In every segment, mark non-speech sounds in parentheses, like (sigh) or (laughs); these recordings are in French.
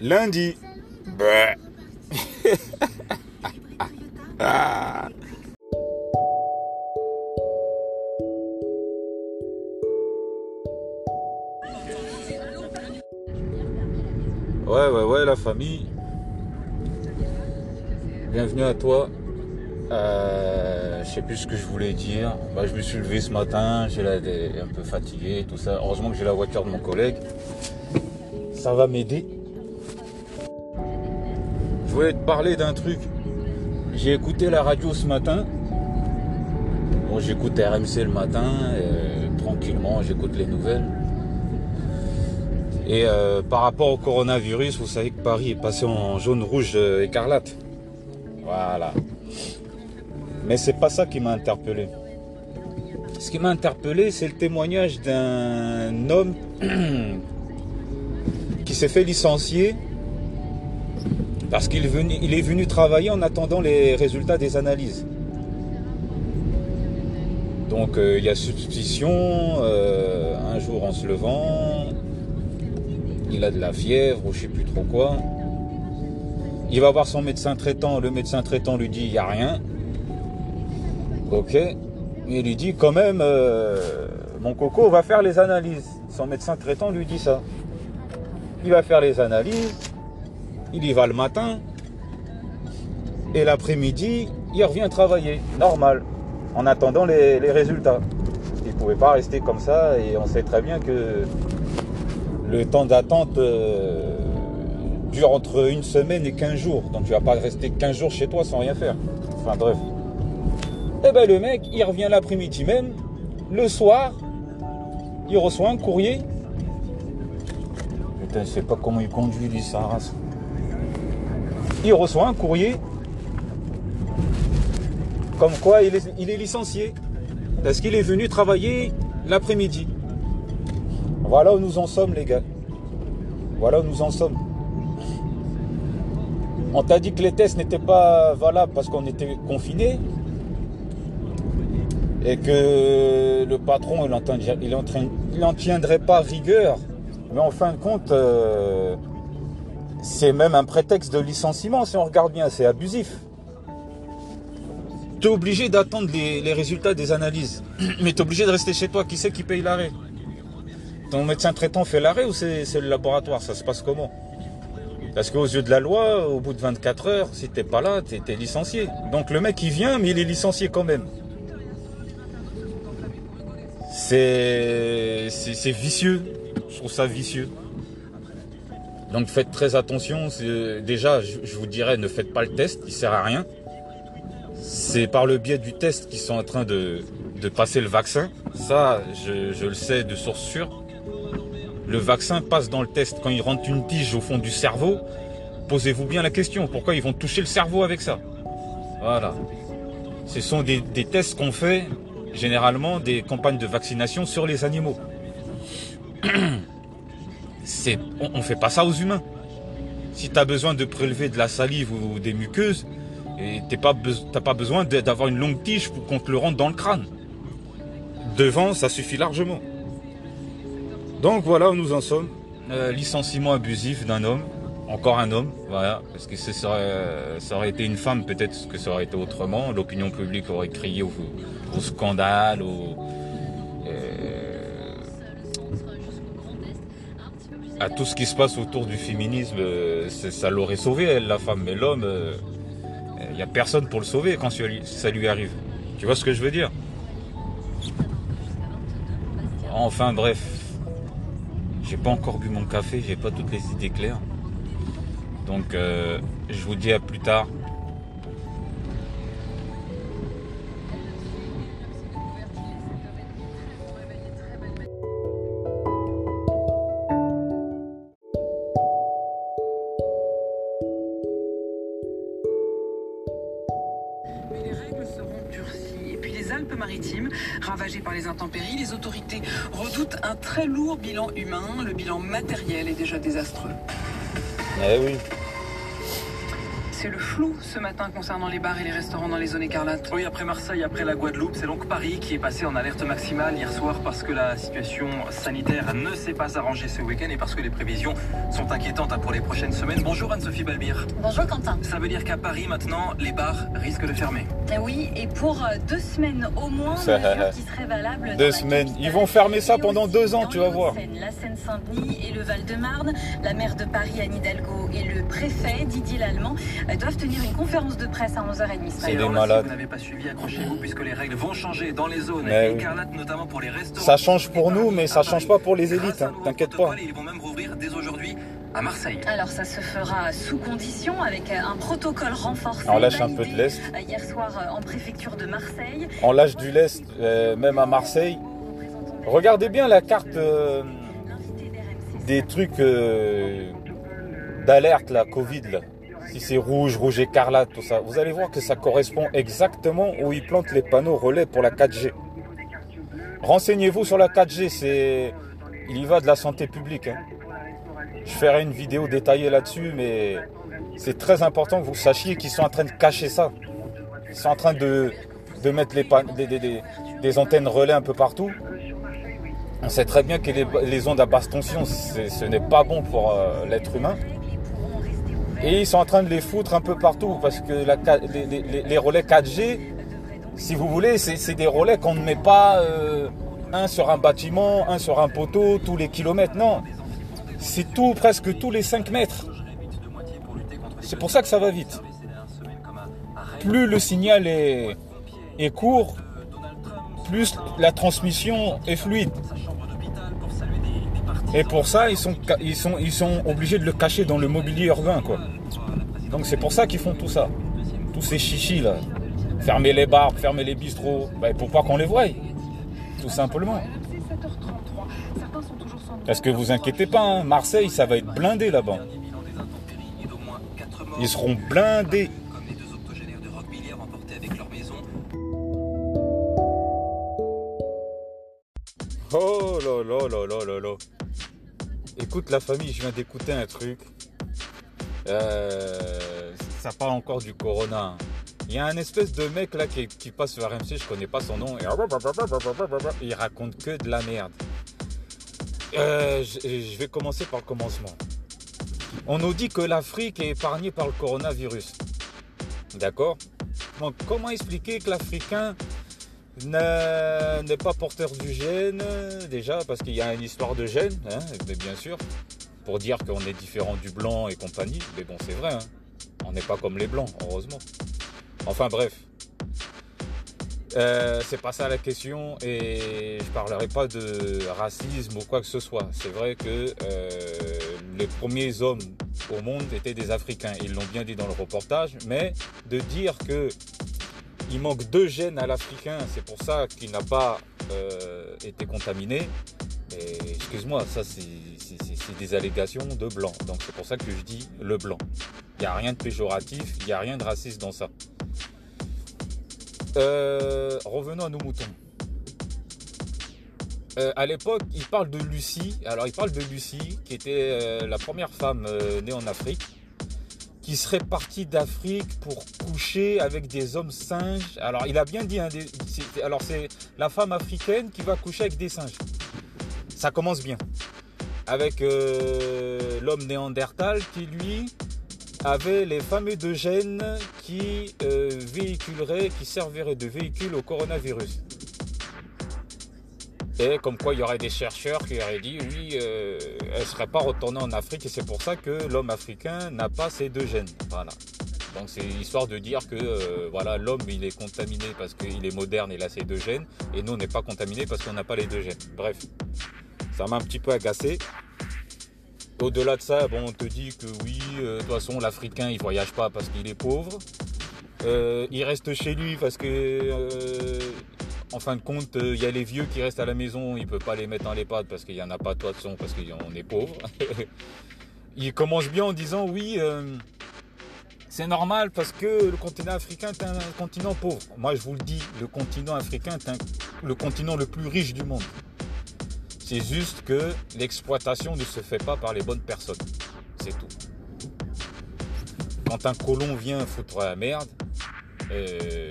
Lundi. (laughs) Ah. Ouais, ouais, ouais, la famille. Bienvenue à toi. Euh, je sais plus ce que je voulais dire. Bah, je me suis levé ce matin, j'ai l'air un peu fatigué, tout ça. Heureusement que j'ai la voiture de mon collègue. Ça va m'aider. Je voulais te parler d'un truc. J'ai écouté la radio ce matin. Bon, j'écoute RMC le matin, euh, tranquillement, j'écoute les nouvelles. Et euh, par rapport au coronavirus, vous savez que Paris est passé en jaune, rouge, écarlate. Voilà. Mais c'est pas ça qui m'a interpellé. Ce qui m'a interpellé, c'est le témoignage d'un homme (clears throat) qui s'est fait licencier parce qu'il est, venu, travailler en attendant les résultats des analyses. Donc euh, il y a substitution, euh, un jour en se levant, il a de la fièvre ou je sais plus trop quoi. Il va voir son médecin traitant, le médecin traitant lui dit il n'y a rien. Ok. Il lui dit quand même, euh, mon coco va faire les analyses. Son médecin traitant lui dit ça. Il va faire les analyses, il y va le matin, et l'après-midi, il revient travailler, normal, en attendant les, résultats. Il ne pouvait pas rester comme ça, et on sait très bien que le temps d'attente euh, dure entre une semaine et 15 jours. Donc tu vas pas rester 15 jours chez toi sans rien faire. Enfin bref. Et ben le mec, il revient l'après-midi même, le soir, il reçoit un courrier. Putain, je sais pas comment il conduit lui, sa race. Il reçoit un courrier comme quoi il est, il est licencié. Parce qu'il est venu travailler l'après-midi. Voilà où nous en sommes, les gars. Voilà où nous en sommes. On t'a dit que les tests n'étaient pas valables parce qu'on était confinés. Et que le patron, il n'en tiendrait pas rigueur. Mais en fin de compte, euh, c'est même un prétexte de licenciement si on regarde bien. C'est abusif. Tu es obligé d'attendre les, résultats des analyses. (clears throat) Mais tu es obligé de rester chez toi. Qui c'est qui paye l'arrêt? Ton médecin traitant fait l'arrêt ou c'est le laboratoire? Ça se passe comment? Parce qu'aux yeux de la loi, au bout de 24 heures, si t'es pas là, t'es es licencié. Donc le mec il vient, mais il est licencié quand même. C'est vicieux. Je trouve ça vicieux. Donc faites très attention. Déjà, je vous dirais, ne faites pas le test, il sert à rien. C'est par le biais du test qu'ils sont en train de, passer le vaccin. Ça, je, je le sais de source sûre le vaccin passe dans le test quand il rentre une tige au fond du cerveau. Posez-vous bien la question, pourquoi ils vont toucher le cerveau avec ça? Voilà. Ce sont des, tests qu'on fait généralement des campagnes de vaccination sur les animaux. (coughs) C'est, on ne fait pas ça aux humains. Si tu as besoin de prélever de la salive ou des muqueuses, tu n'as pas besoin d'avoir une longue tige pour qu'on te le rentre dans le crâne. Devant, ça suffit largement. Donc voilà où nous en sommes. Euh, licenciement abusif d'un homme. Encore un homme, voilà. Parce que ce ça aurait été une femme, peut-être que ça aurait été autrement. L'opinion publique aurait crié au, scandale, euh, à tout ce qui se passe autour du féminisme. Euh, ça l'aurait sauvé, elle, la femme. Mais l'homme, il n'y a personne pour le sauver quand ça lui arrive. Tu vois ce que je veux dire? Enfin bref, j'ai pas encore bu mon café, j'ai pas toutes les idées claires. Donc euh, je vous dis à plus tard. Alpes-Maritimes. Ravagées par les intempéries, les autorités redoutent un très lourd bilan humain. Le bilan matériel est déjà désastreux. Eh oui. C'est le flou ce matin concernant les bars et les restaurants dans les zones écarlates. Oui, après Marseille, après la Guadeloupe, c'est donc Paris qui est passé en alerte maximale hier soir parce que la situation sanitaire ne s'est pas arrangée ce week-end et parce que les prévisions sont inquiétantes pour les prochaines semaines. Bonjour Anne-Sophie Balbir. Bonjour Quentin. Ça veut dire qu'à Paris maintenant, les bars risquent de fermer. Eh oui, et pour euh, deux semaines au moins, Ça- (laughs) qui serait valable. Deux semaines. Ils vont fermer ça pendant deux ans, tu vas voir. La Seine-Saint-Denis et le Val-de-Marne. La maire de Paris, Anne Hidalgo, et le préfet, Didier Lallemand, euh, doivent tenir une conférence de presse à 11h30 ce C'est Et des malades. Si vous n'avez pas suivi, accrochez-vous puisque les règles vont changer dans les zones Mais oui. écarlates, notamment pour les restaurants. Ça change pour nous, mais ça change pas pour les élites, hein, t'inquiète pas. protocole, Ils vont même rouvrir dès aujourd'hui à Marseille. Alors ça se fera sous condition avec euh, un protocole renforcé. On lâche un peu de l'Est. euh, Hier soir euh, en préfecture de Marseille. On lâche du lest, euh, même à Marseille. Regardez bien la carte euh, des trucs euh, d'alerte, la Covid, là. Si c'est rouge, rouge écarlate, tout ça. Vous allez voir que ça correspond exactement où ils plantent les panneaux relais pour la 4G. Renseignez-vous sur la 4G, c'est... Il y va de la santé publique. hein. Je ferai une vidéo détaillée là-dessus, mais c'est très important que vous sachiez qu'ils sont en train de cacher ça. Ils sont en train de, mettre les pan- des, antennes relais un peu partout. On sait très bien que les, ondes à basse tension, ce n'est pas bon pour euh, l'être humain. Et ils sont en train de les foutre un peu partout parce que les, relais 4G, si vous voulez, c'est des relais qu'on ne met pas euh, un sur un bâtiment, un sur un poteau, tous les kilomètres. Non, c'est tout, presque tous les 5 mètres. C'est pour ça que ça va vite. Plus le signal est court, plus la transmission est fluide. Et pour ça, ils sont, ils sont, ils sont obligés de le cacher dans le mobilier urbain, quoi. Donc c'est pour ça qu'ils font tout ça. Tous ces chichis là. Fermer les bars, fermer les bistrots, bah, pour pas qu'on les voie. Tout simplement. Parce que vous inquiétez pas, hein, Marseille, ça va être blindé là-bas. Ils seront blindés. Oh là là là là là là. Écoute la famille, je viens d'écouter un truc. Euh, ça parle encore du corona. Il y a un espèce de mec là qui, passe sur RMC, je connais pas son nom. Et il raconte que de la merde. Euh, je, vais commencer par le commencement. On nous dit que l'Afrique est épargnée par le coronavirus. D'accord? Donc comment expliquer que l'Africain n'est pas porteur du gène, déjà, parce qu'il y a une histoire de gène, hein, mais bien sûr, pour dire qu'on est différent du blanc et compagnie, mais bon, c'est vrai, hein. on n'est pas comme les blancs, heureusement. Enfin bref, Euh, c'est pas ça la question, et je parlerai pas de racisme ou quoi que ce soit. C'est vrai que euh, les premiers hommes au monde étaient des Africains, ils l'ont bien dit dans le reportage, mais de dire que il manque deux gènes à l'Africain, c'est pour ça qu'il n'a pas euh, été contaminé. Excuse-moi, ça c'est des allégations de blanc. Donc c'est pour ça que je dis le blanc. Il n'y a rien de péjoratif, il n'y a rien de raciste dans ça. Euh, revenons à nos moutons. Euh, à l'époque, il parle de Lucie. Alors, il parle de Lucie, qui était la première femme née en Afrique, qui serait partie d'Afrique pour coucher avec des hommes singes. Alors, il a bien dit. hein, des- c'est- alors, c'est la femme africaine qui va coucher avec des singes. Ça commence bien. Avec euh, l'homme néandertal qui, lui, avait les fameux deux gènes qui euh, véhiculeraient, qui serviraient de véhicule au coronavirus. Et comme quoi il y aurait des chercheurs qui auraient dit oui, euh, elle ne serait pas retournée en Afrique et c'est pour ça que l'homme africain n'a pas ces deux gènes. Voilà. Donc c'est histoire de dire que euh, voilà l'homme il est contaminé parce qu'il est moderne et il a ces deux gènes et nous on n'est pas contaminé parce qu'on n'a pas les deux gènes. Bref, ça m'a un petit peu agacé. Au-delà de ça, bon, on te dit que oui, euh, de toute façon l'Africain il voyage pas parce qu'il est pauvre. Euh, il reste chez lui parce que euh, en fin de compte, euh, il y a les vieux qui restent à la maison, il peut pas les mettre dans les pattes parce qu'il y en a pas de façon parce qu'on est pauvre. (laughs) il commence bien en disant oui, euh, c'est normal parce que le continent africain est un continent pauvre. Moi je vous le dis, le continent africain est le continent le plus riche du monde. C'est juste que l'exploitation ne se fait pas par les bonnes personnes. C'est tout. quand un colon vient foutre la merde, euh,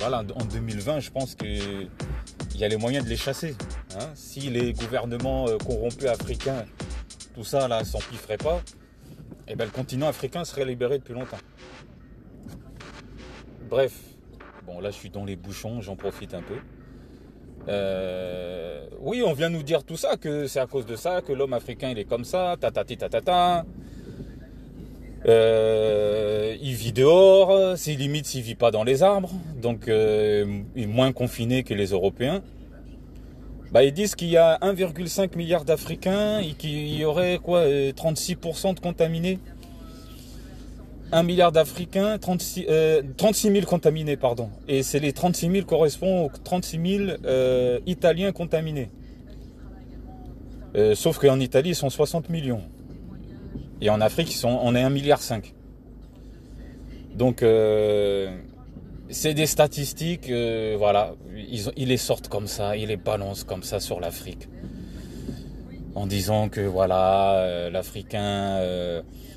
voilà, en 2020, je pense qu'il y a les moyens de les chasser. Hein. Si les gouvernements euh, corrompus africains, tout ça là, s'empifferaient pas, eh ben, le continent africain serait libéré depuis longtemps. Bref, bon là je suis dans les bouchons, j'en profite un peu. Euh, oui, on vient nous dire tout ça, que c'est à cause de ça, que l'homme africain il est comme ça, ta ta ta ta ta. Euh, il vit dehors, c'est limite s'il vit pas dans les arbres, donc euh, il est moins confiné que les Européens. Bah, ils disent qu'il y a 1,5 milliard d'Africains et qu'il y aurait quoi 36% de contaminés. 1 milliard d'Africains, 36, 36 000 contaminés, pardon. Et c'est les 36 000 correspondent aux 36 000 euh, Italiens contaminés. Euh, sauf qu'en Italie, ils sont 60 millions. Et en Afrique, ils on est 1 milliard 5. Donc, euh, c'est des statistiques, euh, voilà. Ils, les sortent comme ça, ils les balancent comme ça sur l'Afrique. En disant que, voilà, euh, l'Africain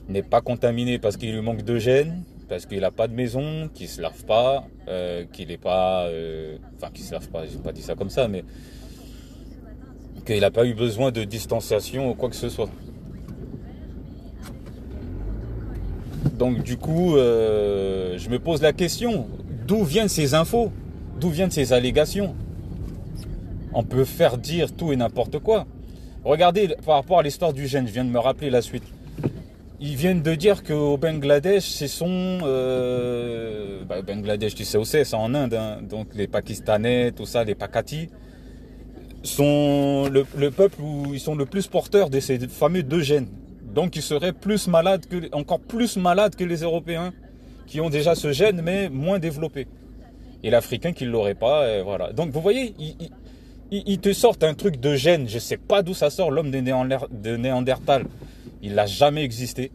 n'est pas contaminé parce qu'il lui manque de gènes, parce qu'il n'a pas de maison, qu'il se lave pas, qu'il n'est pas, enfin qu'il se lave pas, j'ai pas dit ça comme ça, mais qu'il n'a pas eu besoin de distanciation ou quoi que ce soit. Donc du coup, euh, je me pose la question, d'où viennent ces infos? D'où viennent ces allégations? On peut faire dire tout et n'importe quoi. Regardez par rapport à l'histoire du gène, je viens de me rappeler la suite. Ils viennent de dire qu'au Bangladesh, c'est son... Euh, bah, Bangladesh, tu sais où c'est, c'est en Inde. Hein, donc les Pakistanais, tout ça, les Pakati, sont le, le, peuple où ils sont le plus porteurs de ces fameux deux gènes. Donc ils seraient plus malades que, encore plus malades que les Européens, qui ont déjà ce gène, mais moins développé. Et l'Africain qui ne l'aurait pas, et voilà. Donc vous voyez, ils, te sortent un truc de gène, je sais pas d'où ça sort, l'homme de, de Néandertal. Il n'a jamais existé.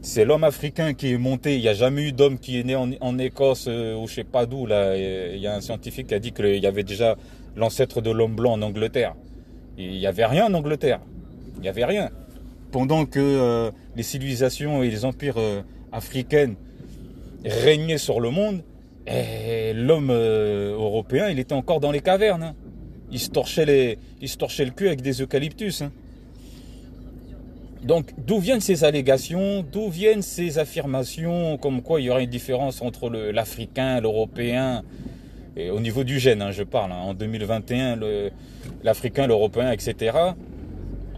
C'est l'homme africain qui est monté. Il n'y a jamais eu d'homme qui est né en, en Écosse euh, ou je sais pas d'où. Là, il y a un scientifique qui a dit qu'il y avait déjà l'ancêtre de l'homme blanc en Angleterre. Il n'y avait rien en Angleterre. Il n'y avait rien. Pendant que euh, les civilisations et les empires euh, africains régnaient sur le monde, l'homme euh, européen, il était encore dans les cavernes. Hein. Il, se torchait il se torchait le cul avec des eucalyptus. Hein. Donc, d'où viennent ces allégations D'où viennent ces affirmations comme quoi il y aurait une différence entre l'Africain, l'Européen Au niveau du gène, hein, je parle. En 2021, l'Africain, l'Européen, etc.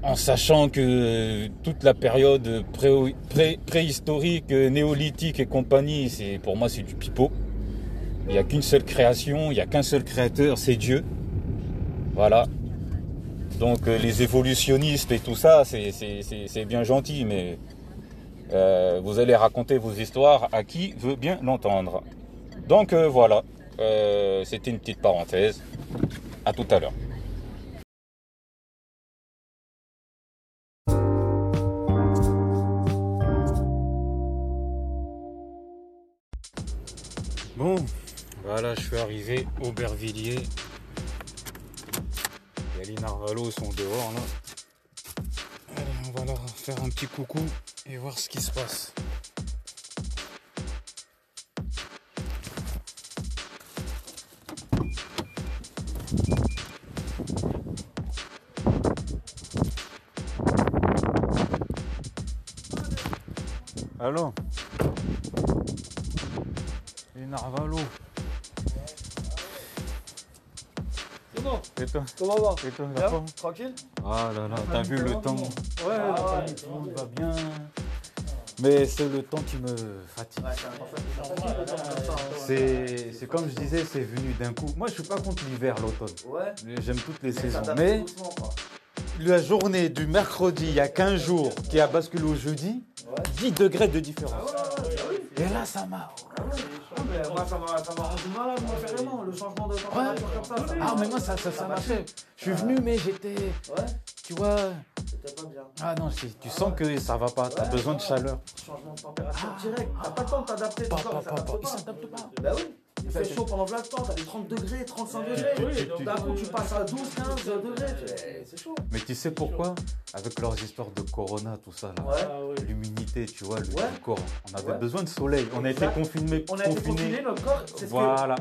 En sachant que toute la période pré, pré, préhistorique, néolithique et compagnie, c'est pour moi c'est du pipeau. Il n'y a qu'une seule création, il n'y a qu'un seul créateur, c'est Dieu. Voilà. Donc euh, les évolutionnistes et tout ça, c'est bien gentil, mais euh, vous allez raconter vos histoires à qui veut bien l'entendre. Donc euh, voilà, c'était une petite parenthèse. À tout à l'heure. Bon, voilà, je suis arrivé au Bervilliers. Et les narvalos sont dehors là. Allez, on va leur faire un petit coucou et voir ce qui se passe. Allô? Bon. Et toi Comment va Et toi, Bien la forme Tranquille Ah là là, t'as vu le temps Ouais, Ah, tout le monde va bien. Mais c'est le temps qui me fatigue. C'est c'est comme je disais, c'est venu d'un coup. Moi, je suis pas contre l'hiver, l'automne. Ouais. J'aime toutes les saisons. Mais la journée du mercredi, il y a 15 jours, qui a basculé au jeudi, Ouais. 10 degrés de différence. Ah. Et là, ça m'a. Ah mais moi, ça m'a rendu malade, moi, carrément, le changement de température comme ça. ça m'a- Ah, mais moi, ça, ça, ça m'a fait. Je suis venu, mais j'étais. Ouais, Tu vois. c'était pas bien. Ah non, tu sens que ça va pas. T'as besoin de chaleur. Changement de température Ah. direct. T'as pas le temps de t'adapter, Pas, pas, pas. Il s'adapte pas. Bah oui. Il fait chaud pendant plein de temps, t'as des 30 degrés, 35 degrés. D'un coup, tu passes à 12, 15 degrés. c'est- C'est chaud. Mais tu sais pourquoi? Avec leurs histoires de corona, tout ça, là. Ouais. Ah. L'humidité, tu vois, le, Ouais. le corps. On avait Ouais. besoin de soleil. On a été confinés. On a été confinés, notre corps, c'est ce Voilà.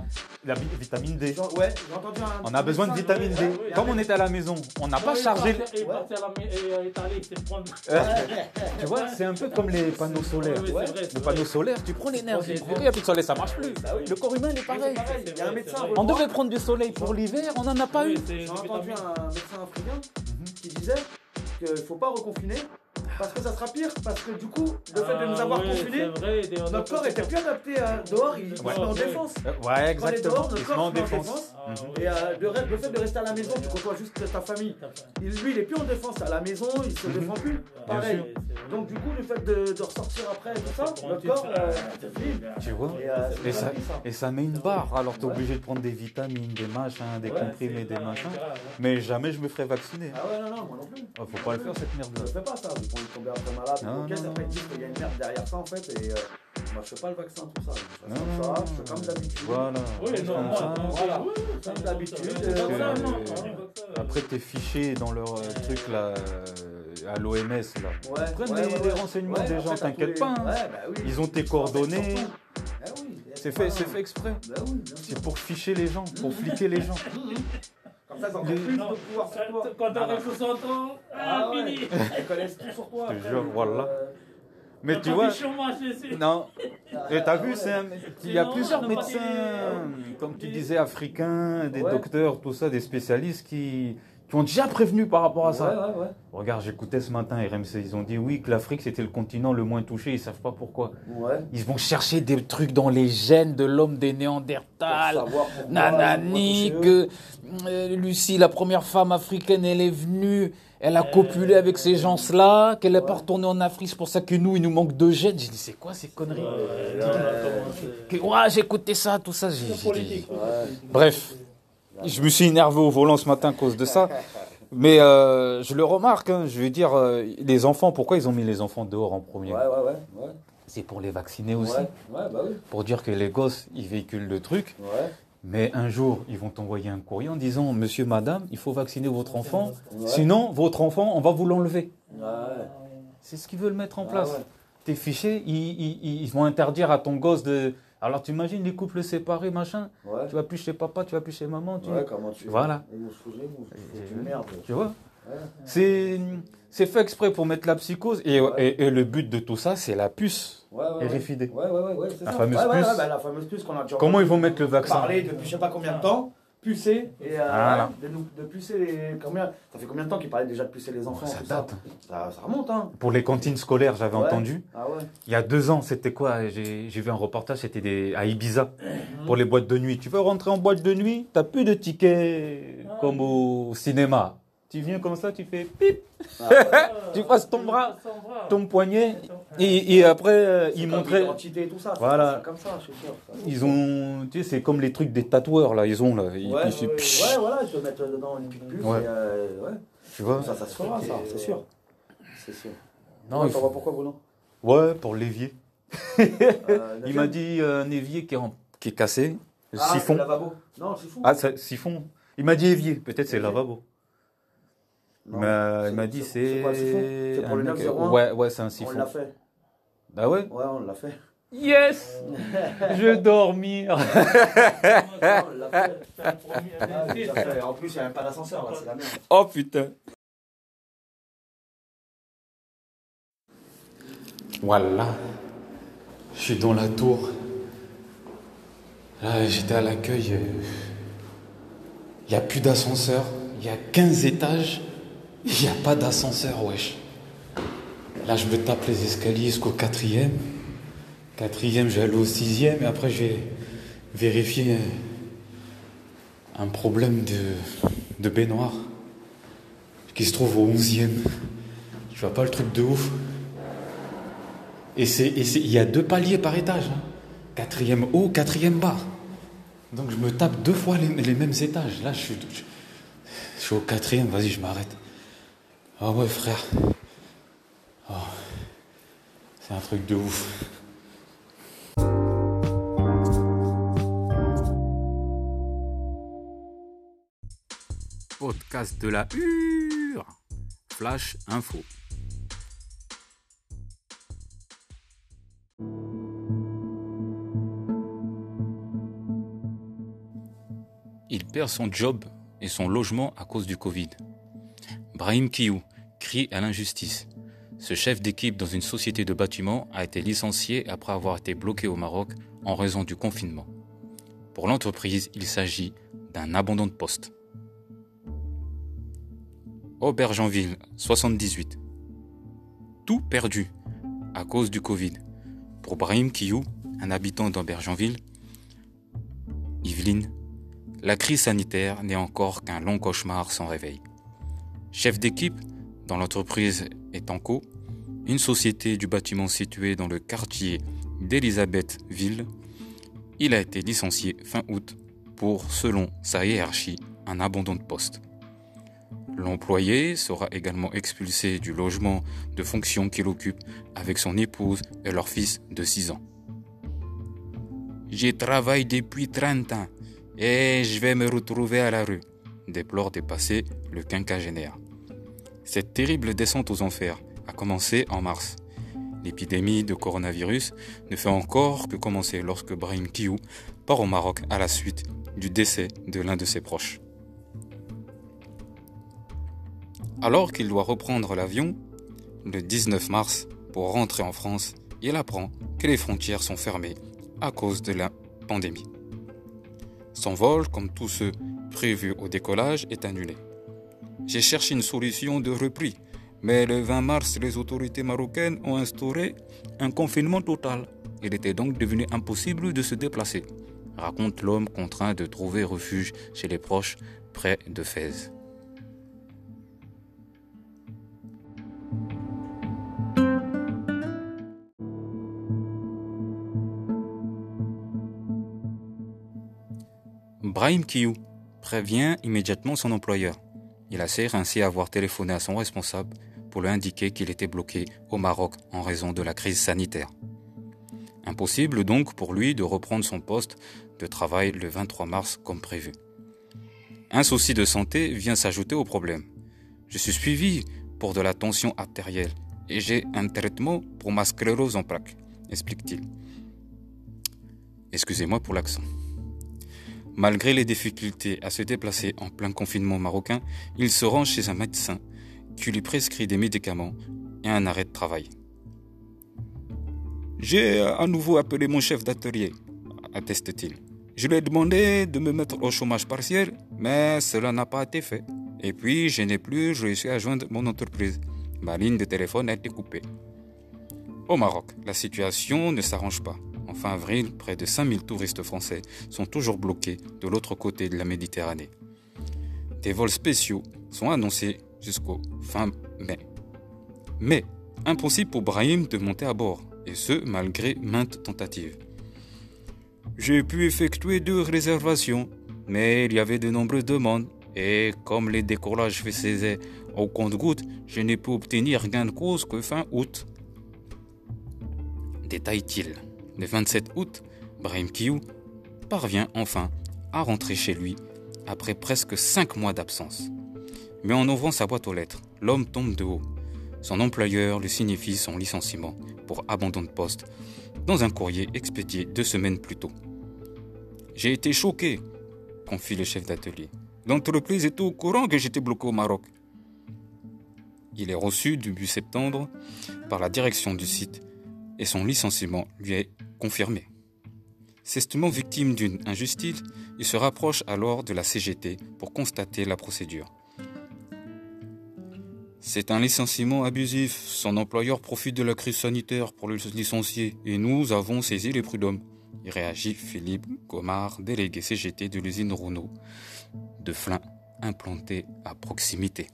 La vi- vitamine D. Ouais, j'ai entendu un. On a besoin de vitamine D. Comme on était à la maison, on n'a pas chargé. Tu vois, c'est un peu comme les panneaux solaires. Les panneaux solaires, tu prends l'énergie. Il n'y a plus de soleil, ça marche plus. Bah oui. Le corps humain est Il y a un médecin. On devait prendre du soleil pour l'hiver, on n'en a pas eu. J'ai entendu un médecin africain qui disait qu'il ne faut pas reconfiner parce que ça sera pire. Parce que du coup, le fait de nous Ah, avoir confinés, notre corps était plus adapté à dehors, il se Ouais. met en défense. Euh, Ouais, exactement. dehors, Il notre se met en corps se met en défense. défense. Ah. Et euh, le, le fait de rester à la maison, tu côtoies juste ta famille. Il- lui, il est plus en défense à la maison, il se défend plus. Pareil. Donc du coup, le fait de, de ressortir après, tout ça, notre corps, euh, c'est fini. Tu vois Et, euh, ça, pas ça. et ça met une barre. Alors t'es obligé de prendre des vitamines, des machins, des Ouais, comprimés, des machins. Mais jamais je me ferai vacciner. Ah ouais, non, non, moi non plus. Oh, faut pas le faire cette Je merde. ne fais pas ça, de tomber après malade. Non, ok, non, ça non. fait dire qu'il y a une merde derrière ça en fait. Et euh, moi je fais pas le vaccin, tout ça. Je fais Non, ça, je fais comme d'habitude. Voilà. Oui, non, comme ça. Voilà. oui, Comme d'habitude, euh. Après t'es fiché dans leur euh, truc là euh, à l'OMS là. Ouais, Ils prennent ouais, les, ouais, les renseignements Ouais, des après, gens, t'inquiète pas. hein. Ouais, bah oui. Ils ont tes Ils coordonnées. Bah oui, C'est fait, c'est fait exprès. Bah oui, bien sûr. C'est pour ficher les gens, pour fliquer les gens. (laughs) Comme ça, ils ont plus de pouvoir sur toi. Quand t'arrives 60 ans, ah, ouais. fini. (laughs) Ils connaissent tout sur toi. Je te jure, voilà. euh, Mais tu vois, non. (laughs) Et t'as vu, il y a plusieurs médecins, comme tu disais, africains, des docteurs, tout ça, des spécialistes qui, qui ont déjà prévenu par rapport à ça. Ouais, ouais. Regarde, j'écoutais ce matin RMC, ils ont dit oui que l'Afrique c'était le continent le moins touché, ils savent pas pourquoi. Ouais. Ils vont chercher des trucs dans les gènes de l'homme des pourquoi, Nanani, que euh, Lucie, la première femme africaine, elle est venue, elle a copulé avec ces gens-là, qu'elle n'est pas retournée en Afrique, c'est pour ça que nous, il nous manque de gènes. J'ai dit, c'est quoi ces conneries? Ouais, écouté ça, tout ça. j'ai- dit-. Bref, je me suis énervé au volant ce matin à cause de ça. (laughs) Mais euh, je le remarque, hein, je veux dire, euh, les enfants, pourquoi ils ont mis les enfants dehors en premier? Ouais, ouais, ouais. Ouais, C'est pour les vacciner aussi, bah oui. pour dire que les gosses, ils véhiculent le truc. Mais un jour, ils vont t'envoyer un courrier en disant, monsieur, madame, il faut vacciner votre enfant, sinon votre enfant, on va vous l'enlever. C'est ce qu'ils veulent mettre en Ah place. Tes fichiers, ils, ils- ils vont interdire à ton gosse de... Alors tu imagines les couples séparés, machin, Ouais. tu vas plus chez papa, tu vas plus chez maman, tu, Ouais, comment tu. Voilà. Merde. tu vois Ouais. C'est c'est fait exprès pour mettre la psychose. Et, Ouais. et- et le but de tout ça, c'est la puce Ouais, ouais. RFID. Ouais, ouais, ouais, La ça. fameuse puce. bah, la fameuse puce qu'on a déjà Comment ils vont mettre le vaccin parlé depuis je sais pas combien de temps, pucer et euh, de, nous- de pucer les combien ça fait combien de temps qu'ils parlaient déjà de pucer les enfants Ça tout date. ça, ça remonte hein. Pour les cantines scolaires, j'avais Ouais. entendu. Ah ouais. Il y a deux ans, c'était quoi J'ai j'ai vu un reportage, c'était des- à Ibiza, pour les boîtes de nuit. Tu veux rentrer en boîte de nuit, t'as plus de tickets comme au cinéma. Tu viens comme ça, tu fais pip, Ah, (laughs) tu passes ton bras, Ton poignet, et, et après, euh, ils montraient... et tout ça. Voilà. Comme ça, je suis sûr. Ils ont, tu sais, c'est comme les trucs des tatoueurs là, ils ont là, ils, Ouais, ils ouais, ouais, voilà, je vais mettre dedans une petite puce Ouais. et euh, ouais. tu vois. Ça, ça se fera, ça, c'est sûr. C'est sûr. Non, Ouais, il faut- vois pourquoi, Bruno? Ouais, pour l'évier. Euh, (laughs) Il m'a dit euh, un évier qui est, en- qui est cassé, Ah, c'est siphon. lavabo. Non, siphon. Ah, siphon. Il m'a dit évier, peut-être c'est lavabo. Non, Mais euh, c'est- il m'a dit c'est- c'est pour un le mec- 901 Ouais, ouais, c'est un On siphon. l'a fait. Ah ouais Ouais, on l'a fait. Yes (laughs) Je vais dormir. On (laughs) on. En plus, il n'y a même pas d'ascenseur, là, c'est la merde. Oh putain. Voilà. Je suis dans la tour. Là, j'étais à l'accueil. Il n'y a plus d'ascenseur. Il y a 15 étages. Il n'y a pas d'ascenseur, wesh. Là, je me tape les escaliers jusqu'au quatrième. Quatrième, je aller au sixième. Et après, je vais vérifier un problème de, de baignoire qui se trouve au 11e. Tu vois pas le truc de ouf Et il y a deux paliers par étage. hein. Quatrième haut, quatrième bas. Donc je me tape deux fois les, mêmes étages. Là, je suis, je, je suis au quatrième. Vas-y, je m'arrête. Ah oh ouais, frère. Oh. C'est un truc de ouf. Podcast de la Hure. Flash Info. Il perd son job et son logement à cause du Covid. Brahim Kiou crie à l'injustice. Ce chef d'équipe dans une société de bâtiment a été licencié après avoir été bloqué au Maroc en raison du confinement. Pour l'entreprise, il s'agit d'un abandon de poste. Aubergenville, 78. Tout perdu à cause du Covid. Pour Brahim Kiou, un habitant d'Aubergenville, Yveline, la crise sanitaire n'est encore qu'un long cauchemar sans réveil. Chef d'équipe dans l'entreprise Etanco, une société du bâtiment située dans le quartier d'Elisabethville, il a été licencié fin août pour, selon sa hiérarchie, un abandon de poste. L'employé sera également expulsé du logement de fonction qu'il occupe avec son épouse et leur fils de 6 ans. J'y travaille depuis 30 ans et je vais me retrouver à la rue, déplore dépassé le quinquagénaire. Cette terrible descente aux enfers a commencé en mars. L'épidémie de coronavirus ne fait encore que commencer lorsque Brahim Kiou part au Maroc à la suite du décès de l'un de ses proches. Alors qu'il doit reprendre l'avion, le 19 mars, pour rentrer en France, il apprend que les frontières sont fermées à cause de la pandémie. Son vol, comme tous ceux prévus au décollage, est annulé. J'ai cherché une solution de repris, mais le 20 mars, les autorités marocaines ont instauré un confinement total. Il était donc devenu impossible de se déplacer, raconte l'homme contraint de trouver refuge chez les proches près de Fès. Brahim Kiou prévient immédiatement son employeur. Il assure ainsi avoir téléphoné à son responsable pour lui indiquer qu'il était bloqué au Maroc en raison de la crise sanitaire. Impossible donc pour lui de reprendre son poste de travail le 23 mars comme prévu. Un souci de santé vient s'ajouter au problème. Je suis suivi pour de la tension artérielle et j'ai un traitement pour ma sclérose en plaques, explique-t-il. Excusez-moi pour l'accent. Malgré les difficultés à se déplacer en plein confinement marocain, il se rend chez un médecin qui lui prescrit des médicaments et un arrêt de travail. J'ai à nouveau appelé mon chef d'atelier, atteste-t-il. Je lui ai demandé de me mettre au chômage partiel, mais cela n'a pas été fait. Et puis, je n'ai plus réussi à joindre mon entreprise. Ma ligne de téléphone a été coupée. Au Maroc, la situation ne s'arrange pas. En fin avril, près de 5000 touristes français sont toujours bloqués de l'autre côté de la Méditerranée. Des vols spéciaux sont annoncés jusqu'au fin mai. Mais impossible pour Brahim de monter à bord, et ce malgré maintes tentatives. J'ai pu effectuer deux réservations, mais il y avait de nombreuses demandes, et comme les décollages faisaient au compte-gouttes, je n'ai pu obtenir gain de cause que fin août. Détaille-t-il. Le 27 août, Brahim Kiou parvient enfin à rentrer chez lui après presque cinq mois d'absence. Mais en ouvrant sa boîte aux lettres, l'homme tombe de haut. Son employeur lui signifie son licenciement pour abandon de poste dans un courrier expédié deux semaines plus tôt. J'ai été choqué, confie le chef d'atelier. L'entreprise est au courant que j'étais bloqué au Maroc. Il est reçu début septembre par la direction du site et son licenciement lui est confirmé. S'estimant victime d'une injustice, il se rapproche alors de la CGT pour constater la procédure. C'est un licenciement abusif. Son employeur profite de la crise sanitaire pour le licencier et nous avons saisi les prud'hommes. Il réagit Philippe Gomard, délégué CGT de l'usine Renault de Flins, implantée à proximité.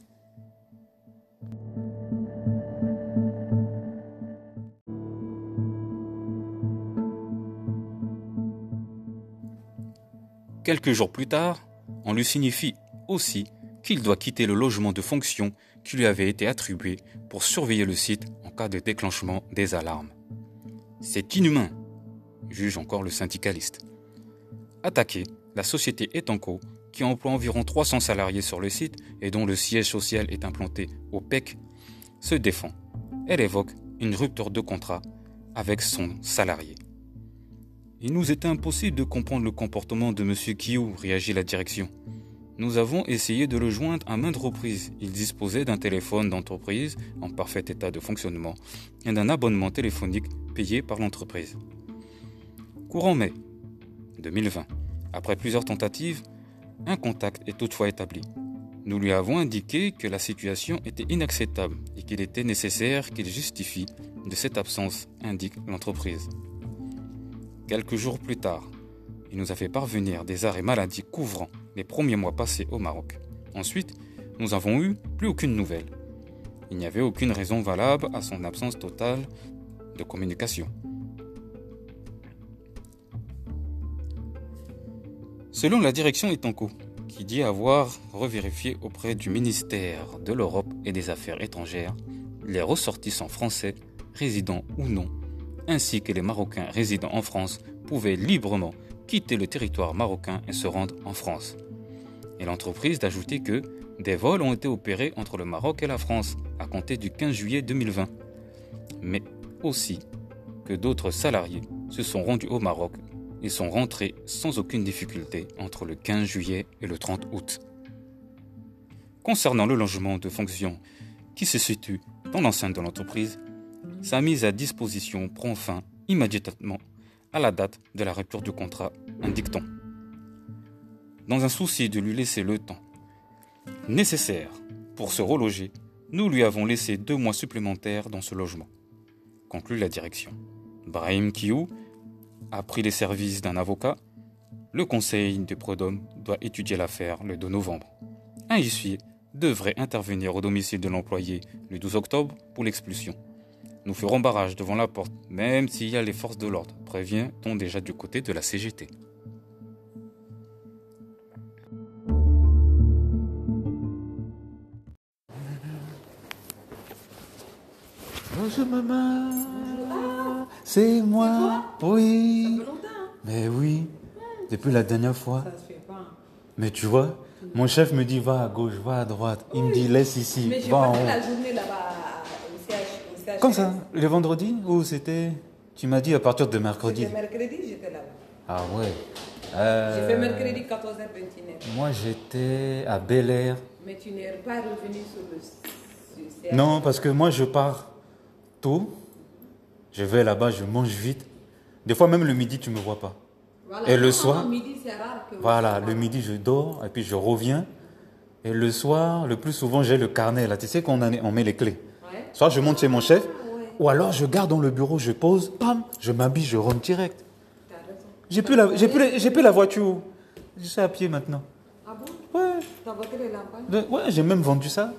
Quelques jours plus tard, on lui signifie aussi qu'il doit quitter le logement de fonction qui lui avait été attribué pour surveiller le site en cas de déclenchement des alarmes. C'est inhumain, juge encore le syndicaliste. Attaqué, la société Etanco qui emploie environ 300 salariés sur le site et dont le siège social est implanté au PEC, se défend. Elle évoque une rupture de contrat avec son salarié. Il nous était impossible de comprendre le comportement de M. Kiou, réagit la direction. Nous avons essayé de le joindre à maintes reprises. Il disposait d'un téléphone d'entreprise en parfait état de fonctionnement et d'un abonnement téléphonique payé par l'entreprise. Courant mai 2020, après plusieurs tentatives, un contact est toutefois établi. Nous lui avons indiqué que la situation était inacceptable et qu'il était nécessaire qu'il justifie de cette absence, indique l'entreprise. Quelques jours plus tard, il nous a fait parvenir des arrêts maladie couvrant les premiers mois passés au Maroc. Ensuite, nous avons eu plus aucune nouvelle. Il n'y avait aucune raison valable à son absence totale de communication. Selon la direction Etanco, qui dit avoir revérifié auprès du ministère de l'Europe et des Affaires étrangères les ressortissants français, résidents ou non, ainsi que les Marocains résidant en France, pouvaient librement quitter le territoire marocain et se rendre en France. Et l'entreprise d'ajouter que des vols ont été opérés entre le Maroc et la France à compter du 15 juillet 2020, mais aussi que d'autres salariés se sont rendus au Maroc et sont rentrés sans aucune difficulté entre le 15 juillet et le 30 août. Concernant le logement de fonction qui se situe dans l'enceinte de l'entreprise, sa mise à disposition prend fin immédiatement à la date de la rupture du contrat, indique-t-on. Dans un souci de lui laisser le temps nécessaire pour se reloger, nous lui avons laissé deux mois supplémentaires dans ce logement, conclut la direction. Brahim Kiou a pris les services d'un avocat. Le conseil de Prodome doit étudier l'affaire le 2 novembre. Un huissier devrait intervenir au domicile de l'employé le 12 octobre pour l'expulsion. Nous ferons barrage devant la porte, même s'il y a les forces de l'ordre, prévient-on déjà du côté de la CGT. Bonjour maman. C'est moi. Oui. Mais oui. Depuis la dernière fois. Mais tu vois, mon chef me dit va à gauche, va à droite. Il me dit laisse ici, Mais j'ai va en passé haut. la journée là-bas au CH. CH. Comme ça, le vendredi ou c'était Tu m'as dit à partir de mercredi. Mercredi, j'étais là-bas. Ah ouais. J'ai Euh, fait mercredi 14h29. Moi j'étais à Bel Air. Mais tu n'es pas revenu sur le sur. Non, parce que moi je pars tôt. Je vais là-bas, je mange vite. Des fois même le midi tu me vois pas. Voilà. Et le soir non, midi, c'est rare que Voilà, le midi je dors et puis je reviens. Et le soir, le plus souvent j'ai le carnet là. Tu sais qu'on on met les clés. Soit je monte chez mon chef, Ah, ouais. ou alors je garde dans le bureau, je pose, pam, je m'habille, je rentre direct. T'as raison. J'ai plus la, j'ai plus, la- plus la voiture. Je suis à pied maintenant. Ah bon? Ouais, Ta voiture est là-bas de- ouais, j'ai même vendu ça.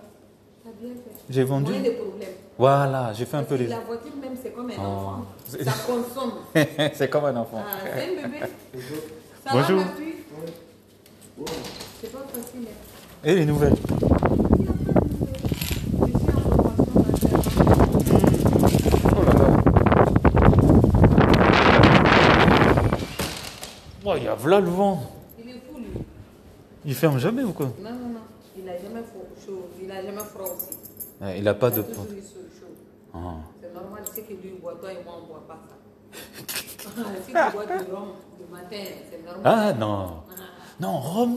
T'as bien fait. J'ai vendu. Moins de problèmes. Voilà, j'ai fait un peu les. La voiture même, c'est comme un Oh. enfant. (laughs) Ça consomme. (laughs) C'est comme un enfant. Ah, c'est un bébé. Ça Bonjour. va, C'est pas facile. hein. Et les nouvelles Je suis en formation d'alternance. Oh là là. Oh, il y a là le vent. Il est fou, lui. Il ferme jamais ou quoi? Non, non, non. Il n'a jamais froid, chaud. Il n'a jamais froid aussi. Ouais, Il a pas il de. a toujours eu chaud. chaud. Ah. C'est normal, c'est que lui boit, toi et moi, on ne boit pas ça. (laughs) si tu bois du rhum le matin, c'est normal. Ah non. Non, rhum.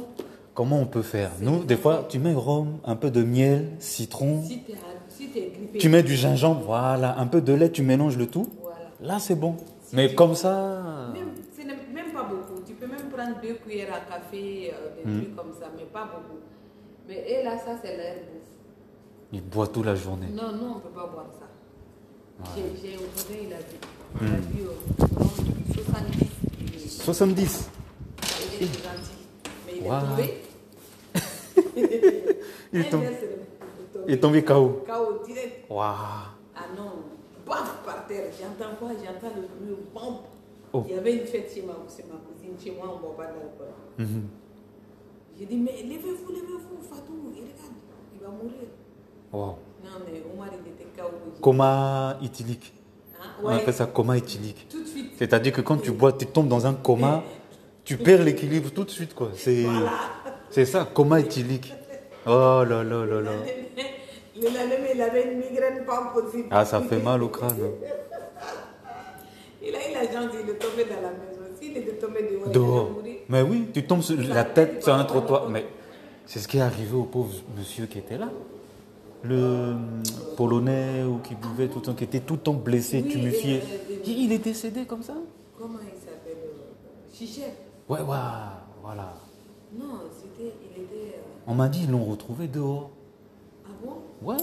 Comment on peut faire? Nous, des fois, tu mets rhum, un peu de miel, citron. Si grippé, Tu mets du gingembre, voilà, un peu de lait, tu mélanges le tout. voilà. Là, c'est bon. Mais comme ça. Même pas beaucoup. Tu peux même prendre deux cuillères à café, euh, des Hmm. trucs comme ça, mais pas beaucoup. Mais et là, ça, c'est l'air bouffe. Il boit toute la journée. Non, non, on ne peut pas boire ça. J'ai J'ai un cousin, il a dit. Hmm. Il a dit euh, non, 70. Il est- 70. il est gentil. Mais il Wow. (laughs) est tombé. (laughs) Il est tombé. Il est tombé KO. KO direct. Waouh. Ah non, paf par terre. J'entends quoi? J'entends le bruit, bam. Oh. Il y avait une fête chez ma, chez ma cousine. Chez moi, on ne boit pas d'alcool. Mhm. J'ai dit, mais levez-vous, levez-vous, Fatou, il regarde, il va mourir. Wow. Non, mais Omar, il était KO. Coma éthylique. Hein? On appelle ça coma éthylique. tout de suite. C'est-à-dire que quand tu bois, tu tombes dans un coma, tu perds l'équilibre tout de suite, quoi. C'est. C'est ça, coma éthylique. Oh là là là là. Le lendemain, il avait une migraine pas possible. Ah, ça fait mal au crâne. Il a eu la chance, il est tombé dans la maison. S'il était tombé dehors, il Dehors. mourir. Mais oui, tu tombes sur la tête sur un trottoir. Mais c'est ce qui est arrivé au pauvre monsieur qui était là. Le hum, Polonais ou qui buvait tout le temps, qui était tout le temps blessé, Oui, tuméfié. euh, Il il est décédé comme ça? Comment il s'appelle euh, Chichef. Ouais, ouais, voilà. Non, c'était. Il était. euh, On m'a dit ils l'ont retrouvé dehors. Ah bon? Ouais.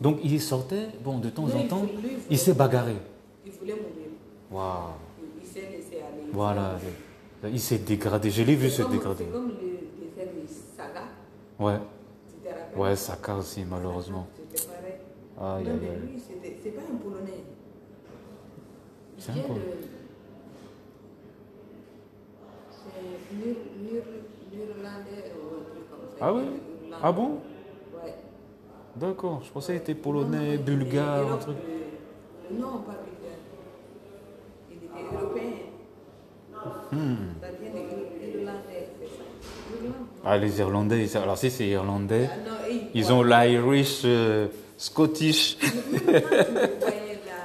Donc il sortait, bon, de temps en temps, lui, il s'est bagarré. Il voulait. Waouh. Il, s'est laissé aller. Voilà. Il s'est dégradé. Je l'ai vu se dégrader. C'est comme le de Saga. Ouais. Tu te rappelles? Ouais, Saka aussi, malheureusement. C'était pareil. Aïe, aïe, aïe. lui, c'est pas un Polonais. Il C'est un de. C'est Nirlandais ou un truc comme ça. Ah oui. Ah bon? Ouais. D'accord, je pensais qu'il était polonais, bulgare, un truc. euh, Non, pas bulgare. Européen. Hmm. Irlandais, c'est ça. Irlande. Ah, les Irlandais, alors si c'est irlandais, Ah non, et ils ont l'Irish, euh, Scottish. Quand tu voyais la,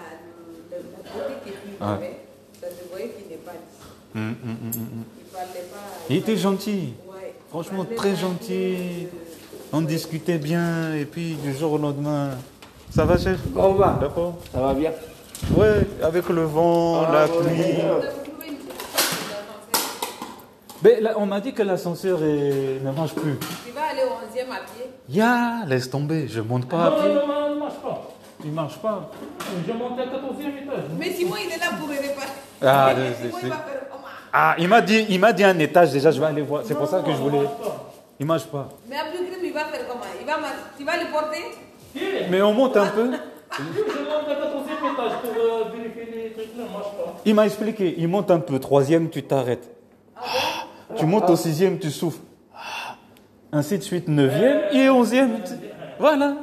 le- la beauté qu'il Ouais. avait, ça se voyait qu'il n'est pas d'ici. Il parlait pas. Il était gentil, Ouais. franchement très gentil. On discutait bien, et puis du jour au lendemain. Ça va, chef? Comment on va D'accord Ça va bien? Ouais, avec le vent, Ah, la ouais. pluie. Mais là, on m'a dit que l'ascenseur est- ne marche plus. Tu vas aller au 11e à pied. Ya, laisse tomber, je monte pas à Non, pied. non, non, il ne marche pas. Il marche pas. Je monte au 14e étage. Mais Simon, il est là pour. Ah, c'est- Simon, c'est- il va faire comment Ah, il m'a dit, il m'a dit un étage déjà, je vais aller voir. C'est pour Non, ça que je non, voulais. il marche pas. Il marche pas. Mais Krim, il va faire comment il va, Tu vas le porter Mais on monte un peu. (laughs) je monte au 14e étage pour vérifier les trucs là, il ne marche pas. Il m'a expliqué, il monte un peu, troisième, tu t'arrêtes. Tu montes au sixième, tu souffles. Ainsi de suite, neuvième et onzième. tu- Voilà.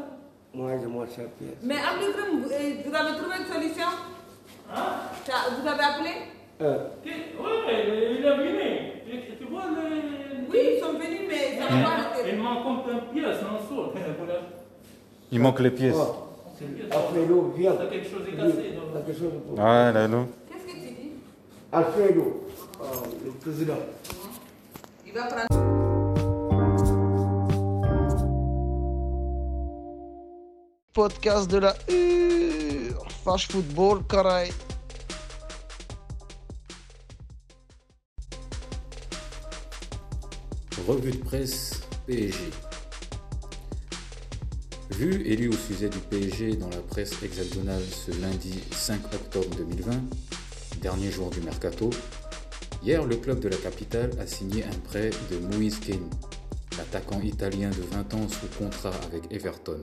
Moi, je monte sur pied. Mais vous, avez trouvé une solution? Vous avez appelé? Euh, Oui, il est venu. Tu- vois, les... Oui, ils sont venus, mais ça va pas. Il manque comme une pièce en dessous. Voilà. Il manque les pièces. Alfredo, viens. T'as quelque chose est cassé. T'as quelque chose Ah là là. Qu'est-ce que tu dis? Alfredo, oh, le président. Il va prendre. podcast de la U. Flash Football, caray. Revue de presse PSG. Vu et lu au sujet du PSG dans la presse hexagonale ce lundi 5 octobre 2020, dernier jour du mercato, hier le club de la capitale a signé un prêt de Moïse Kane, l'attaquant italien de 20 ans sous contrat avec Everton.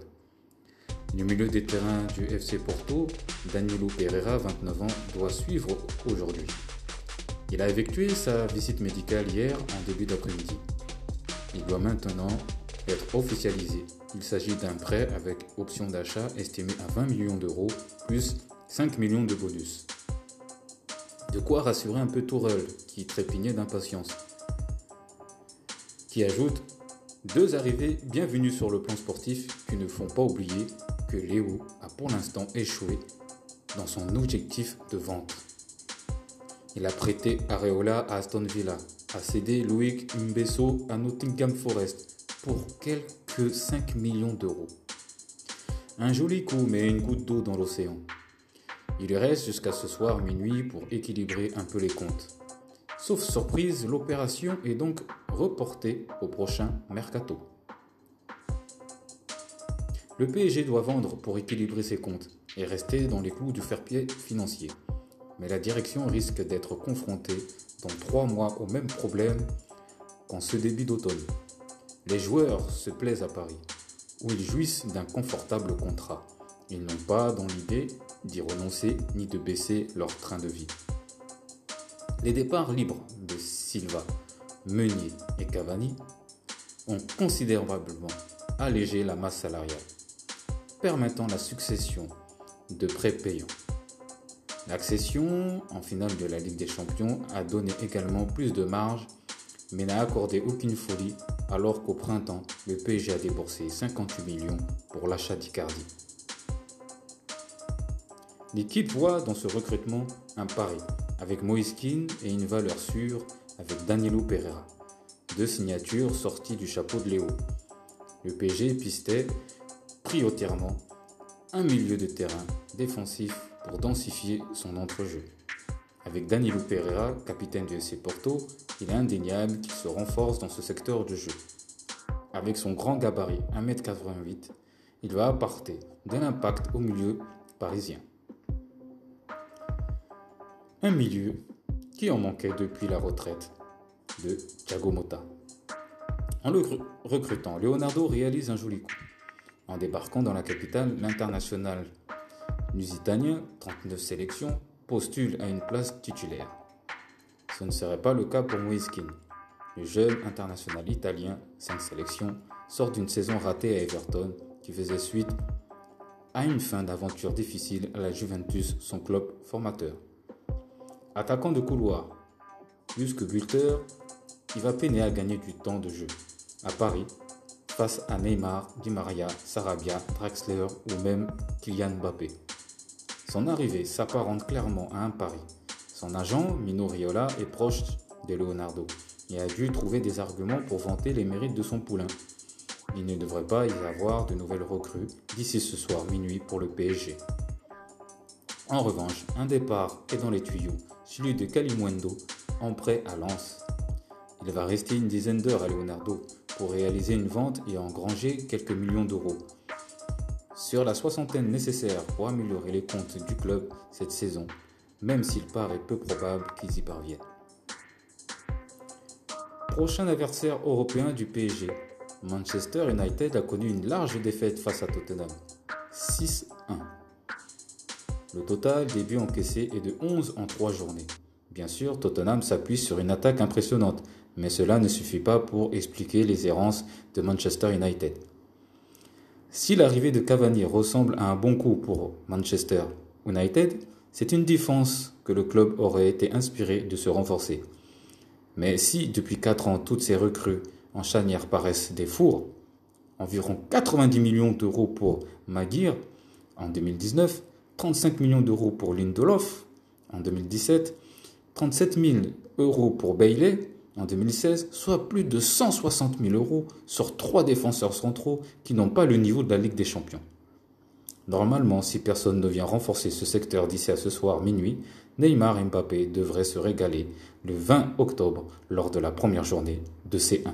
Du milieu des terrains du FC Porto, Danilo Pereira, 29 ans, doit suivre aujourd'hui. Il a effectué sa visite médicale hier en début d'après-midi. Il doit maintenant être officialisé. Il s'agit d'un prêt avec option d'achat estimé à 20 millions d'euros plus 5 millions de bonus. De quoi rassurer un peu Tourelle qui trépignait d'impatience. Qui ajoute deux arrivées bienvenues sur le plan sportif qui ne font pas oublier que Léo a pour l'instant échoué dans son objectif de vente. Il a prêté Areola à Aston Villa, a cédé Loïc Mbesso à Nottingham Forest pour quelques 5 millions d'euros. Un joli coup, mais une goutte d'eau dans l'océan. Il reste jusqu'à ce soir minuit pour équilibrer un peu les comptes. Sauf surprise, l'opération est donc reportée au prochain mercato. Le PSG doit vendre pour équilibrer ses comptes et rester dans les clous du fair-play financier. Mais la direction risque d'être confrontée dans trois mois au même problème qu'en ce début d'automne. Les joueurs se plaisent à Paris, où ils jouissent d'un confortable contrat. Ils n'ont pas dans l'idée d'y renoncer ni de baisser leur train de vie. Les départs libres de Silva, Meunier et Cavani ont considérablement allégé la masse salariale, permettant la succession de prêts payants. L'accession en finale de la Ligue des Champions a donné également plus de marge mais n'a accordé aucune folie alors qu'au printemps, le PSG a déboursé 58 millions pour l'achat d'Icardi. L'équipe voit dans ce recrutement un pari avec Moïse Kean et une valeur sûre avec Danilo Pereira, deux signatures sorties du chapeau de Léo. Le PSG pistait prioritairement un milieu de terrain défensif pour densifier son entrejeu. Avec Danilo Pereira, capitaine du FC Porto, il est indéniable qu'il se renforce dans ce secteur de jeu. Avec son grand gabarit 1m88, il va apporter de l'impact au milieu parisien. Un milieu qui en manquait depuis la retraite de Thiago Motta. En le recrutant, Leonardo réalise un joli coup. En débarquant dans la capitale, l'international lusitanien, 39 sélections, postule à une place titulaire. Ce ne serait pas le cas pour Moïse Le jeune international italien, 5 sélections, sort d'une saison ratée à Everton qui faisait suite à une fin d'aventure difficile à la Juventus, son club formateur. Attaquant de couloir, plus que buteur, il va peiner à gagner du temps de jeu. À Paris, face à Neymar, Di Maria, Sarabia, Draxler ou même Kylian Mbappé. Son arrivée s'apparente clairement à un pari. Son agent, Mino Riola, est proche de Leonardo et a dû trouver des arguments pour vanter les mérites de son poulain. Il ne devrait pas y avoir de nouvelles recrues d'ici ce soir minuit pour le PSG. En revanche, un départ est dans les tuyaux celui de Kalimundo, en prêt à Lens. Il va rester une dizaine d'heures à Leonardo pour réaliser une vente et engranger quelques millions d'euros. Sur la soixantaine nécessaire pour améliorer les comptes du club cette saison, même s'il paraît peu probable qu'ils y parviennent. Prochain adversaire européen du PSG, Manchester United a connu une large défaite face à Tottenham, 6-1. Le total des buts encaissés est de 11 en 3 journées. Bien sûr, Tottenham s'appuie sur une attaque impressionnante, mais cela ne suffit pas pour expliquer les errances de Manchester United. Si l'arrivée de Cavani ressemble à un bon coup pour Manchester United, c'est une défense que le club aurait été inspiré de se renforcer. Mais si depuis 4 ans toutes ces recrues en chanière paraissent des fours, environ 90 millions d'euros pour Maguire en 2019, 35 millions d'euros pour Lindelof en 2017, 37 000 euros pour Bailey en 2016, soit plus de 160 000 euros sur trois défenseurs centraux qui n'ont pas le niveau de la Ligue des Champions. Normalement, si personne ne vient renforcer ce secteur d'ici à ce soir minuit, Neymar et Mbappé devraient se régaler le 20 octobre lors de la première journée de C1.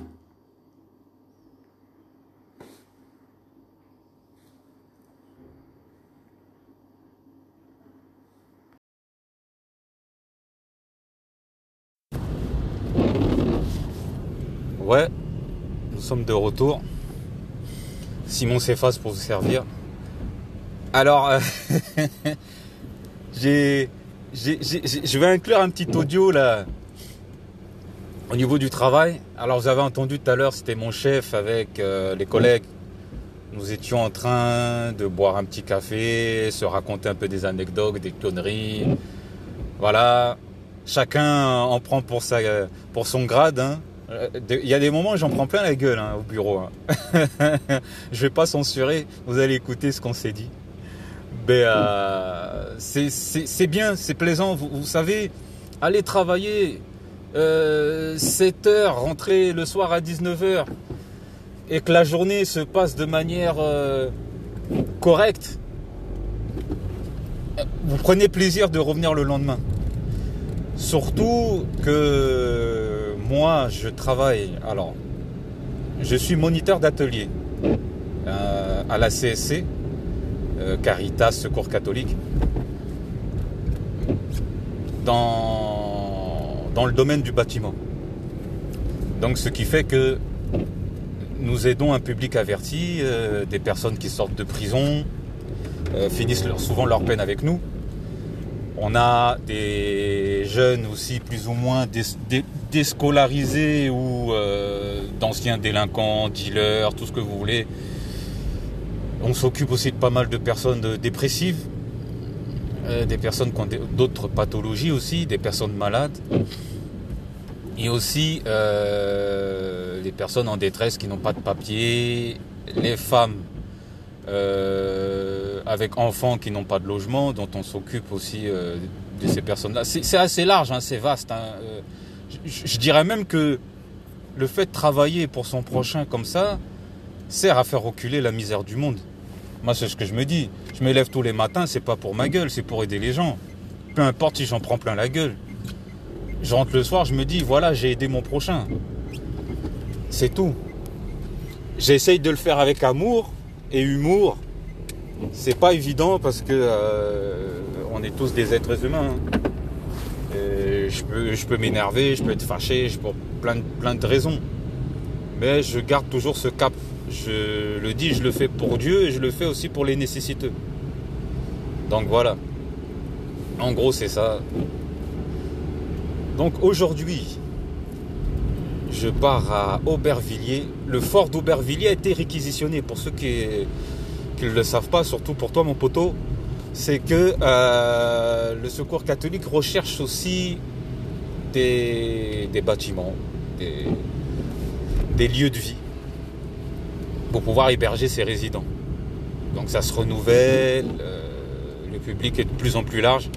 Ouais, nous sommes de retour. Simon s'efface pour vous servir. Alors, euh, (laughs) je vais inclure un petit audio là au niveau du travail. Alors, vous avez entendu tout à l'heure, c'était mon chef avec euh, les collègues. Nous étions en train de boire un petit café, se raconter un peu des anecdotes, des conneries. Voilà, chacun en prend pour, sa, son grade. Hein. Euh, il y a des moments où j'en prends plein la gueule hein, au bureau. Hein. (laughs) je vais pas censurer, vous allez écouter ce qu'on s'est dit. Mais euh, c'est bien, c'est plaisant. Vous, savez, aller travailler euh, 7 heures, rentrer le soir à 19h et que la journée se passe de manière euh, correcte, vous prenez plaisir de revenir le lendemain. Surtout que moi, je travaille. Alors, je suis moniteur d'atelier euh, à la CSC, euh, Caritas Secours Catholique, dans, le domaine du bâtiment. Donc, ce qui fait que nous aidons un public averti, euh, des personnes qui sortent de prison, finissent souvent leur peine avec nous. On a des jeunes aussi plus ou moins déscolarisés ou euh, d'anciens délinquants, dealers, tout ce que vous voulez. On s'occupe aussi de pas mal de personnes dépressives, euh, des personnes qui ont d'autres pathologies aussi, des personnes malades. Et aussi euh, les personnes en détresse qui n'ont pas de papier, les femmes euh, avec enfants qui n'ont pas de logement, dont on s'occupe aussi euh, de ces personnes-là. C'est assez large, hein, c'est vaste. hein. Euh, je, je dirais même que le fait de travailler pour son prochain comme ça sert à faire reculer la misère du monde. Moi, c'est ce que je me dis. Je me lève tous les matins, c'est pas pour ma gueule, c'est pour aider les gens. Peu importe si j'en prends plein la gueule. Je rentre le soir, je me dis, voilà, j'ai aidé mon prochain. C'est tout. J'essaye de le faire avec amour et humour. C'est pas évident parce que euh, on est tous des êtres humains. hein. Je peux, je peux m'énerver, je peux être fâché, pour plein de raisons. Mais je garde toujours ce cap. Je le dis, je le fais pour Dieu et je le fais aussi pour les nécessiteux. Donc voilà. En gros, c'est ça. Donc aujourd'hui, je pars à Aubervilliers. Le fort d'Aubervilliers a été réquisitionné. Pour ceux qui ne le savent pas, surtout pour toi, mon poteau, c'est que euh, le Secours catholique recherche aussi des, bâtiments, des lieux de vie pour pouvoir héberger ses résidents. Donc ça se renouvelle, euh, le public est de plus en plus large.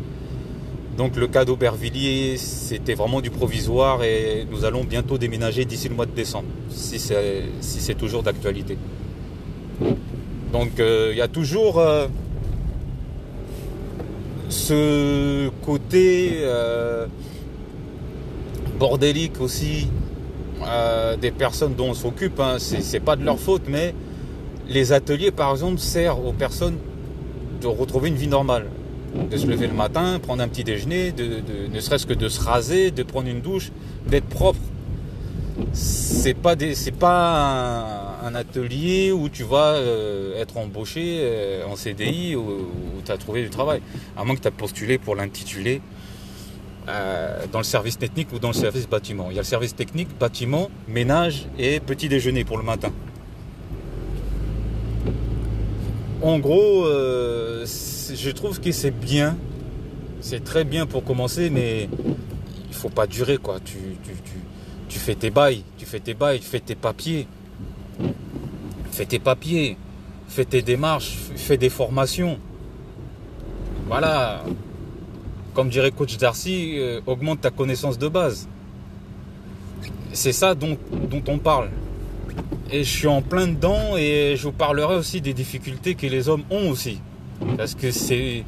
Donc le cas d'Aubervilliers, c'était vraiment du provisoire et nous allons bientôt déménager d'ici le mois de décembre, si c'est toujours d'actualité. Donc euh, il y a toujours euh, ce côté bordélique aussi euh, des personnes dont on s'occupe. Hein. C'est pas de leur faute, mais les ateliers, par exemple, servent aux personnes de retrouver une vie normale. De se lever le matin, prendre un petit déjeuner, de, ne serait-ce que de se raser, de prendre une douche, d'être propre. C'est pas des, pas un, atelier où tu vas euh, être embauché euh, en CDI ou, tu as trouvé du travail. À moins que tu as postulé pour l'intituler euh, dans le service technique ou dans le service bâtiment. Il y a le service technique, bâtiment, ménage et petit déjeuner pour le matin. En gros, euh, je trouve que c'est bien. C'est très bien pour commencer, mais il faut pas durer, quoi. Tu fais tes bails, tu fais tes bails, tu fais tes papiers. Fais tes papiers, fais tes démarches, fais des formations. Voilà. Comme dirait coach Darcy, euh, augmente ta connaissance de base. C'est ça dont, on parle. Et je suis en plein dedans et je vous parlerai aussi des difficultés que les hommes ont aussi. Parce que c'est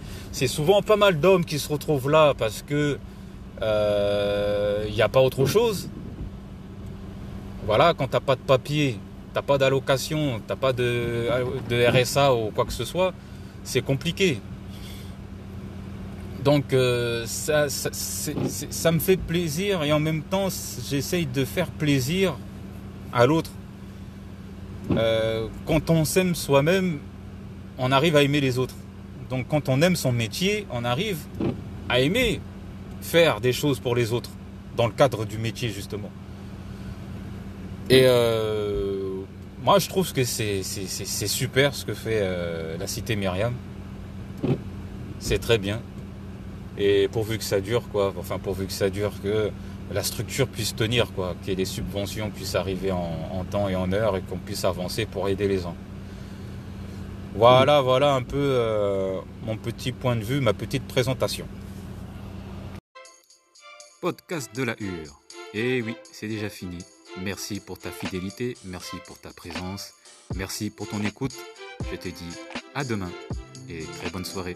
souvent pas mal d'hommes qui se retrouvent là parce que euh, il n'y a pas autre chose. Voilà, quand t'as pas de papier, t'as pas d'allocation, t'as pas de RSA ou quoi que ce soit, c'est compliqué. Donc euh, ça, me fait plaisir et en même temps j'essaye de faire plaisir à l'autre. Euh, quand on s'aime soi-même, on arrive à aimer les autres. Donc quand on aime son métier, on arrive à aimer faire des choses pour les autres, dans le cadre du métier justement. Et euh, moi je trouve que c'est super ce que fait la cité Myriam. C'est très bien. Et pourvu que ça dure, quoi, enfin pourvu que ça dure, que la structure puisse tenir, quoi, que les subventions puissent arriver en, temps et en heure et qu'on puisse avancer pour aider les gens. Voilà, voilà un peu euh, mon petit point de vue, ma petite présentation. Podcast de la Hure. Et oui, c'est déjà fini. Merci pour ta fidélité, merci pour ta présence, merci pour ton écoute. Je te dis à demain et très bonne soirée.